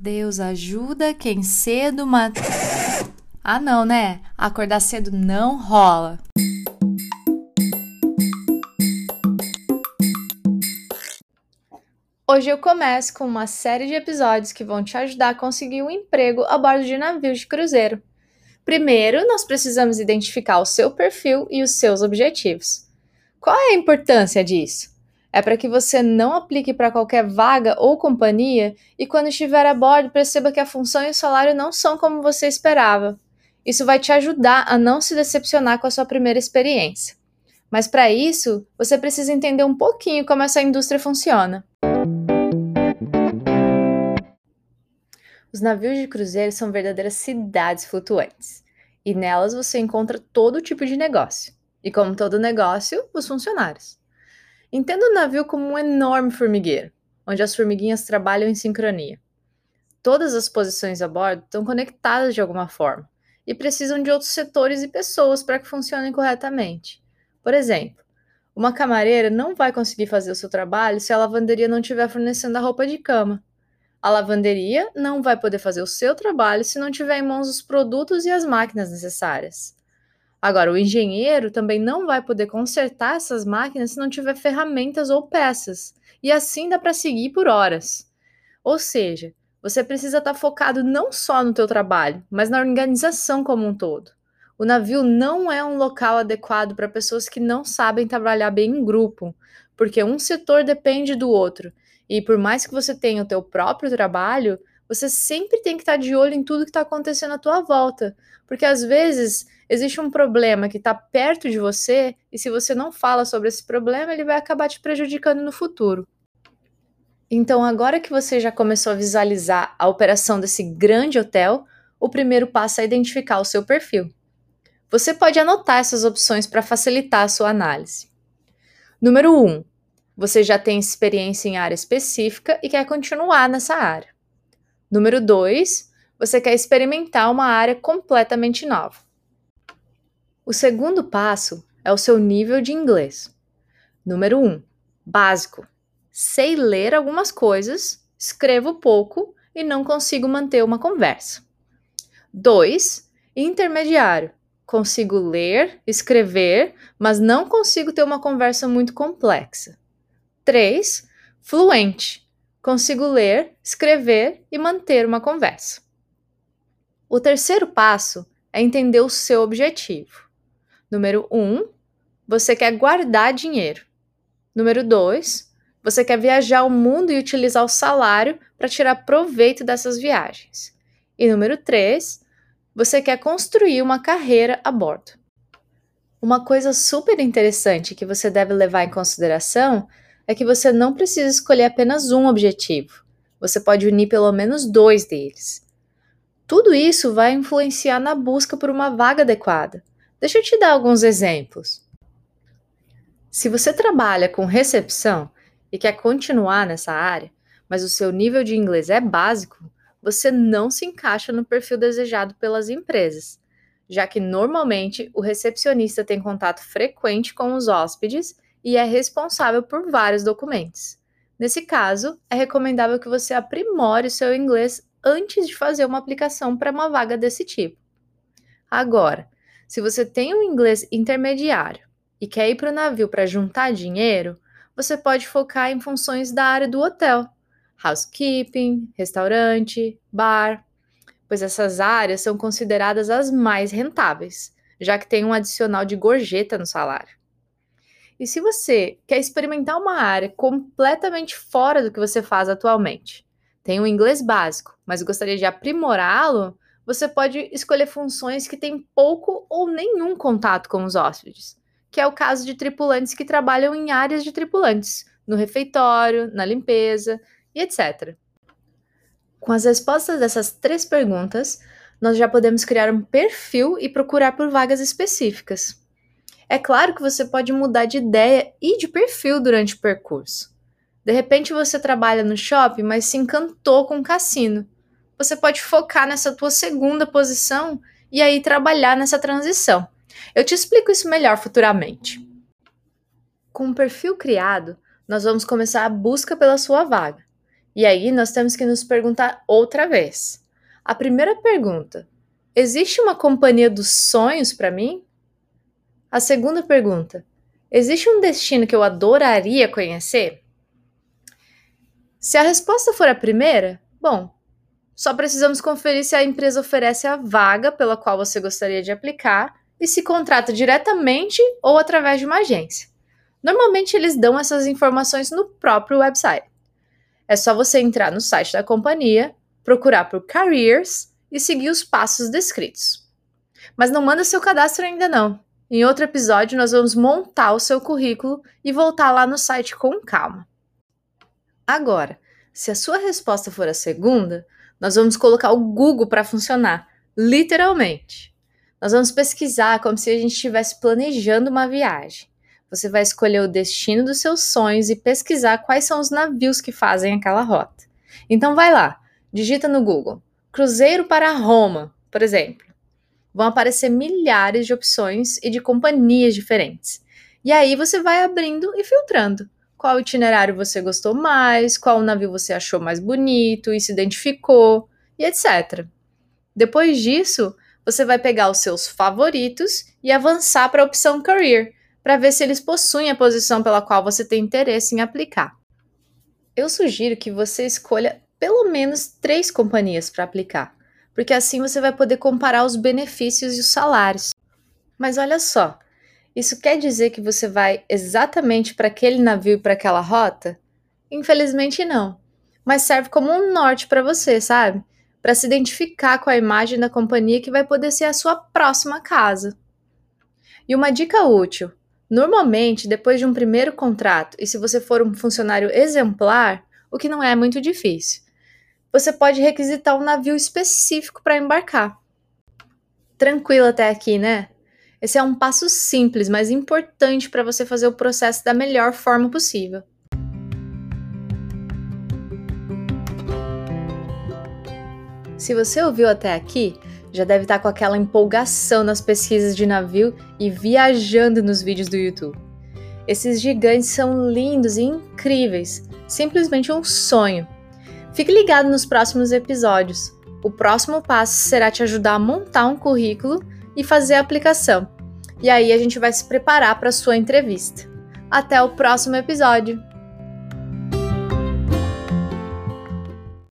Deus ajuda quem cedo mata. Ah, não, né? Acordar cedo não rola. Hoje eu começo com uma série de episódios que vão te ajudar a conseguir um emprego a bordo de navios de cruzeiro. Primeiro, nós precisamos identificar o seu perfil e os seus objetivos. Qual é a importância disso? É para que você não aplique para qualquer vaga ou companhia e, quando estiver a bordo, perceba que a função e o salário não são como você esperava. Isso vai te ajudar a não se decepcionar com a sua primeira experiência. Mas para isso, você precisa entender um pouquinho como essa indústria funciona. Os navios de cruzeiro são verdadeiras cidades flutuantes, e nelas você encontra todo tipo de negócio. E como todo negócio, os funcionários. Entenda o navio como um enorme formigueiro, onde as formiguinhas trabalham em sincronia. Todas as posições a bordo estão conectadas de alguma forma e precisam de outros setores e pessoas para que funcionem corretamente. Por exemplo, uma camareira não vai conseguir fazer o seu trabalho se a lavanderia não estiver fornecendo a roupa de cama. A lavanderia não vai poder fazer o seu trabalho se não tiver em mãos os produtos e as máquinas necessárias. Agora, o engenheiro também não vai poder consertar essas máquinas se não tiver ferramentas ou peças. E assim dá para seguir por horas. Ou seja, você precisa estar tá focado não só no teu trabalho, mas na organização como um todo. O navio não é um local adequado para pessoas que não sabem trabalhar bem em grupo, porque um setor depende do outro. E por mais que você tenha o teu próprio trabalho, você sempre tem que estar tá de olho em tudo que está acontecendo à tua volta, porque às vezes existe um problema que está perto de você e se você não fala sobre esse problema, ele vai acabar te prejudicando no futuro. Então, agora que você já começou a visualizar a operação desse grande hotel, o primeiro passo é identificar o seu perfil. Você pode anotar essas opções para facilitar a sua análise. Número 1. Um, você já tem experiência em área específica e quer continuar nessa área. Número 2. Você quer experimentar uma área completamente nova. O segundo passo é o seu nível de inglês. Número 1. Um, básico. Sei ler algumas coisas, escrevo pouco e não consigo manter uma conversa. 2. Intermediário. Consigo ler, escrever, mas não consigo ter uma conversa muito complexa. 3. Fluente. Consigo ler, escrever e manter uma conversa. O terceiro passo é entender o seu objetivo. Número 1, um, você quer guardar dinheiro. Número 2, você quer viajar o mundo e utilizar o salário para tirar proveito dessas viagens. E número 3, você quer construir uma carreira a bordo. Uma coisa super interessante que você deve levar em consideração é que você não precisa escolher apenas um objetivo. Você pode unir pelo menos dois deles. Tudo isso vai influenciar na busca por uma vaga adequada. Deixa eu te dar alguns exemplos. Se você trabalha com recepção e quer continuar nessa área, mas o seu nível de inglês é básico, você não se encaixa no perfil desejado pelas empresas, já que normalmente o recepcionista tem contato frequente com os hóspedes e é responsável por vários documentos. Nesse caso, é recomendável que você aprimore o seu inglês antes de fazer uma aplicação para uma vaga desse tipo. Agora, se você tem um inglês intermediário e quer ir para o navio para juntar dinheiro, você pode focar em funções da área do hotel, housekeeping, restaurante, bar, pois essas áreas são consideradas as mais rentáveis, já que tem um adicional de gorjeta no salário. E se você quer experimentar uma área completamente fora do que você faz atualmente, tem um inglês básico, mas gostaria de aprimorá-lo, você pode escolher funções que têm pouco ou nenhum contato com os hóspedes, que é o caso de tripulantes que trabalham em áreas de tripulantes, no refeitório, na limpeza e etc. Com as respostas dessas três perguntas, nós já podemos criar um perfil e procurar por vagas específicas. É claro que você pode mudar de ideia e de perfil durante o percurso. De repente você trabalha no shopping, mas se encantou com o cassino você pode focar nessa tua segunda posição e aí trabalhar nessa transição. Eu te explico isso melhor futuramente. Com o perfil criado, nós vamos começar a busca pela sua vaga. E aí nós temos que nos perguntar outra vez. A primeira pergunta: existe uma companhia dos sonhos para mim? A segunda pergunta: existe um destino que eu adoraria conhecer? Se a resposta for a primeira, bom, só precisamos conferir se a empresa oferece a vaga pela qual você gostaria de aplicar e se contrata diretamente ou através de uma agência. Normalmente eles dão essas informações no próprio website. É só você entrar no site da companhia, procurar por Careers e seguir os passos descritos. Mas não manda seu cadastro ainda não. Em outro episódio nós vamos montar o seu currículo e voltar lá no site com calma. Agora, se a sua resposta for a segunda, nós vamos colocar o Google para funcionar, literalmente. Nós vamos pesquisar como se a gente estivesse planejando uma viagem. Você vai escolher o destino dos seus sonhos e pesquisar quais são os navios que fazem aquela rota. Então vai lá, digita no Google Cruzeiro para Roma, por exemplo. Vão aparecer milhares de opções e de companhias diferentes. E aí você vai abrindo e filtrando. Qual itinerário você gostou mais, qual navio você achou mais bonito e se identificou, e etc. Depois disso, você vai pegar os seus favoritos e avançar para a opção Career, para ver se eles possuem a posição pela qual você tem interesse em aplicar. Eu sugiro que você escolha pelo menos três companhias para aplicar, porque assim você vai poder comparar os benefícios e os salários. Mas olha só, isso quer dizer que você vai exatamente para aquele navio e para aquela rota? Infelizmente não, mas serve como um norte para você, sabe? Para se identificar com a imagem da companhia que vai poder ser a sua próxima casa. E uma dica útil: Normalmente, depois de um primeiro contrato, e se você for um funcionário exemplar, o que não é muito difícil, você pode requisitar um navio específico para embarcar. Tranquilo até aqui, né? Esse é um passo simples, mas importante para você fazer o processo da melhor forma possível. Se você ouviu até aqui, já deve estar com aquela empolgação nas pesquisas de navio e viajando nos vídeos do YouTube. Esses gigantes são lindos e incríveis, simplesmente um sonho. Fique ligado nos próximos episódios. O próximo passo será te ajudar a montar um currículo e fazer a aplicação. E aí a gente vai se preparar para a sua entrevista. Até o próximo episódio!